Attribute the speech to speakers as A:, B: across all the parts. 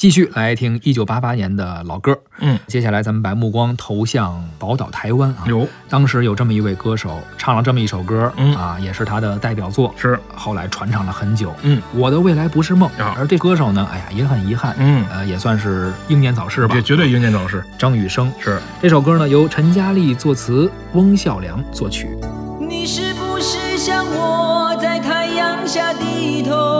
A: 继续来听一九八八年的老歌。
B: 嗯，
A: 接下来咱们把目光投向宝岛台湾啊。
B: 有
A: 当时有这么一位歌手唱了这么一首歌，
B: 嗯
A: 啊，也是他的代表作，
B: 是，
A: 后来传唱了很久。
B: 嗯
A: 我的未来不是梦。
B: 啊
A: 而这歌手呢，哎呀，也很遗憾，
B: 嗯，
A: 呃，也算是英年早逝吧
B: 这。绝对英年早逝。
A: 张雨生
B: 是，
A: 这首歌呢，由陈嘉丽作词，翁孝良作曲。
C: 你是不是像我在太阳下低头，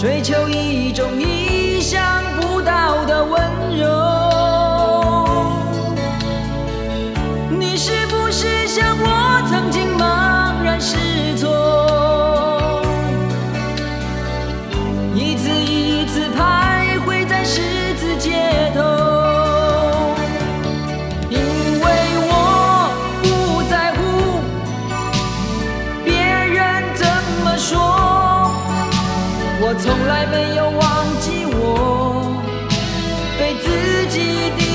C: 追求一种意想不到的温柔？你是己的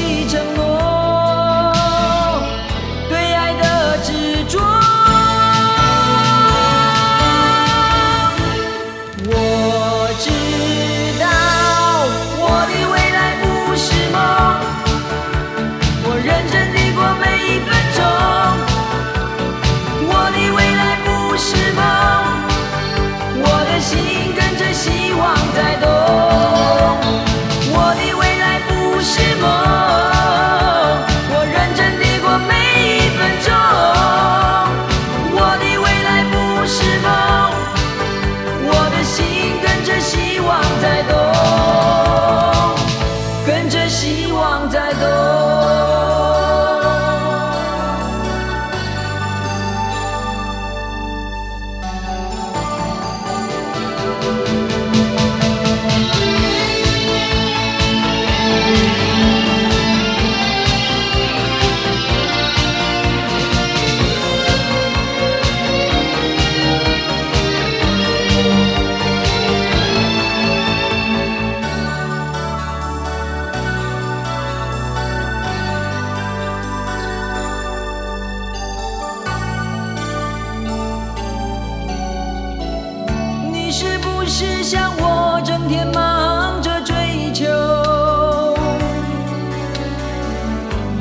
C: 是像我，整天忙着追求，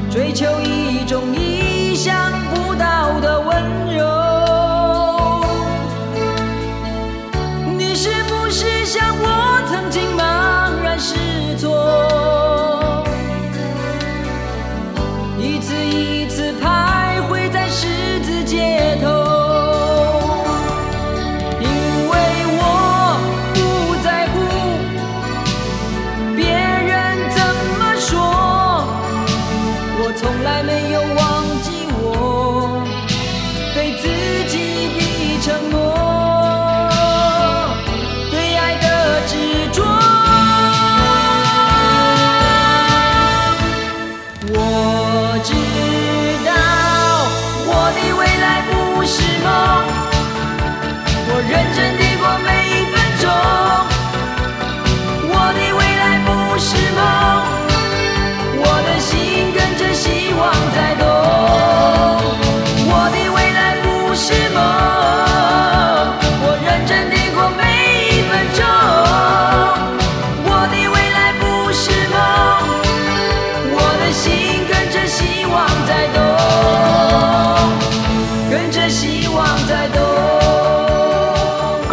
C: 追求一种意想不到的温柔？你是不是像我，曾经茫然失措，一次一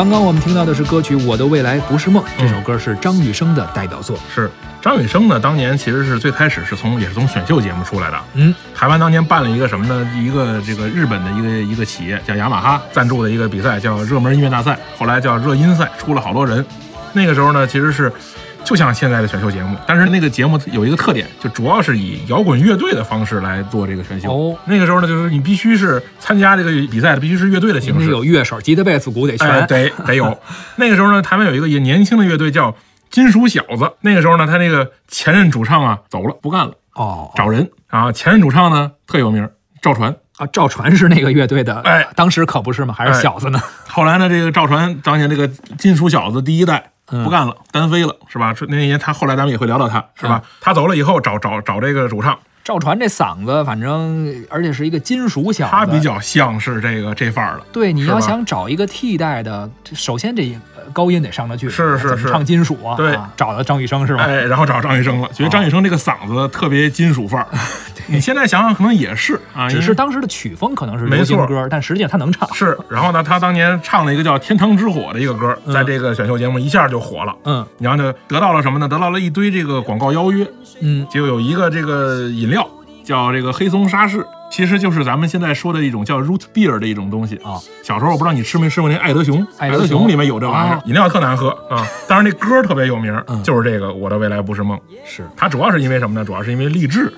A: 刚刚我们听到的是歌曲《我的未来不是梦》，这首歌是张雨生的代表作。
B: 是张雨生呢，当年其实是最开始是从也是从选秀节目出来的。
A: 嗯，
B: 台湾当年办了一个什么呢？一个这个日本的一个一个企业叫雅马哈赞助的一个比赛，叫热门音乐大赛，后来叫热音赛，出了好多人。那个时候呢，其实是就像现在的选秀节目，但是那个节目有一个特点，就主要是以摇滚乐队的方式来做这个选秀。
A: 哦
B: 那个时候呢，就是你必须是参加这个比赛的，必须是乐队的形式，
A: 有乐手、吉他、贝斯、鼓得全。
B: 哎，得 得有。那个时候呢，台湾有一个也年轻的乐队叫金属小子。那个时候呢，他那个前任主唱啊走了，不干了，
A: 哦，
B: 找人啊。前任主唱呢特有名，赵传。
A: 啊，赵传是那个乐队的，
B: 哎
A: 当时可不是嘛？还是
B: 哎
A: 小子呢？
B: 后来呢，这个赵传当年这个金属小子第一代
A: 嗯
B: 不干了，单飞了，是吧？那年他后来咱们也会聊到他，是吧？他走了以后找找找这个主唱，
A: 赵传这嗓子，反正而且是一个金属小子，
B: 他比较像是这个这范儿的。
A: 对。你要想找一个替代的，首先这呃高音得上得去，
B: 是是是
A: 唱金属啊，
B: 对
A: 啊找到张雨生是吧？
B: 哎，然后找张雨生了，觉得张雨生这个嗓子特别金属范儿。你现在想想，可能也是啊，
A: 只是当时的曲风可能是流行歌，但实际上他能唱。
B: 是，然后呢，他当年唱了一个叫《天堂之火》的一个歌，在这个选秀节目一下就火了。
A: 嗯
B: 然后呢，得到了什么呢？得到了一堆这个广告邀约，
A: 嗯，
B: 就有一个这个饮料叫这个黑松沙士，其实就是咱们现在说的一种叫 root beer 的一种东西
A: 啊。
B: 小时候我不知道你吃没吃过那爱德熊，爱
A: 爱德熊
B: 熊里面有这玩意儿
A: 啊，
B: 饮料特难喝啊。当然那歌特别有名
A: 嗯，
B: 就是这个《我的未来不是梦》。
A: 是
B: 它主要是因为什么呢？主要是因为励志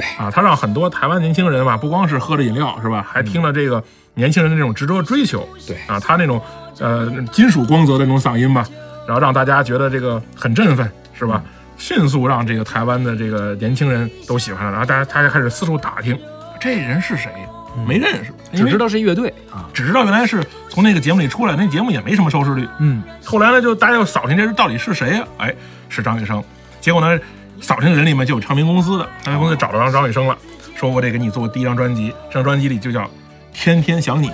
A: 对，
B: 啊，他让很多台湾年轻人吧，不光是喝着饮料是吧，还听了这个年轻人的这种执着追求。
A: 对
B: 啊，他那种呃金属光泽的那种嗓音吧，然后让大家觉得这个很振奋，是吧？迅速让这个台湾的这个年轻人都喜欢了，然后大家大家开始四处打听，这人是谁？没认识，
A: 只知道是一乐队啊。
B: 只知道原来是从那个节目里出来，那节目也没什么收视率。
A: 嗯，
B: 后来呢，就大家又扫听这人到底是谁呀、哎，是张雨生。结果呢，扫听的人里面就有唱片公司的，唱片公司找到张张雨生了，说我得给你做第一张专辑，这张专辑里就叫《天天想你》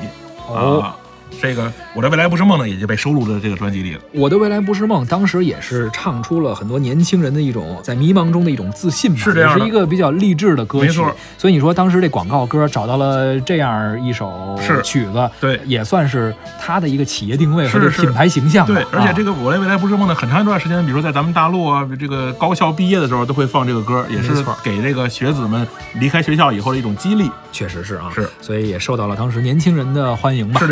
B: 啊。这个我的未来不是梦呢，也就被收录在这个专辑里了。
A: 我的未来不是梦，当时也是唱出了很多年轻人的一种在迷茫中的一种自信吧，
B: 是这样的
A: 也是一个比较励志的歌曲。
B: 没错
A: 所以你说当时这广告歌找到了这样一首曲子，
B: 对
A: 也算是他的一个企业定位和品牌形象吧。
B: 对，而且这
A: 个
B: 个我的未来不是梦呢，很长一段时间，比如说在咱们大陆啊，这个高校毕业的时候都会放这个歌，也是给这个学子们离开学校以后的一种激励。
A: 确实是啊，
B: 是，
A: 所以也受到了当时年轻人的欢迎吧。
B: 是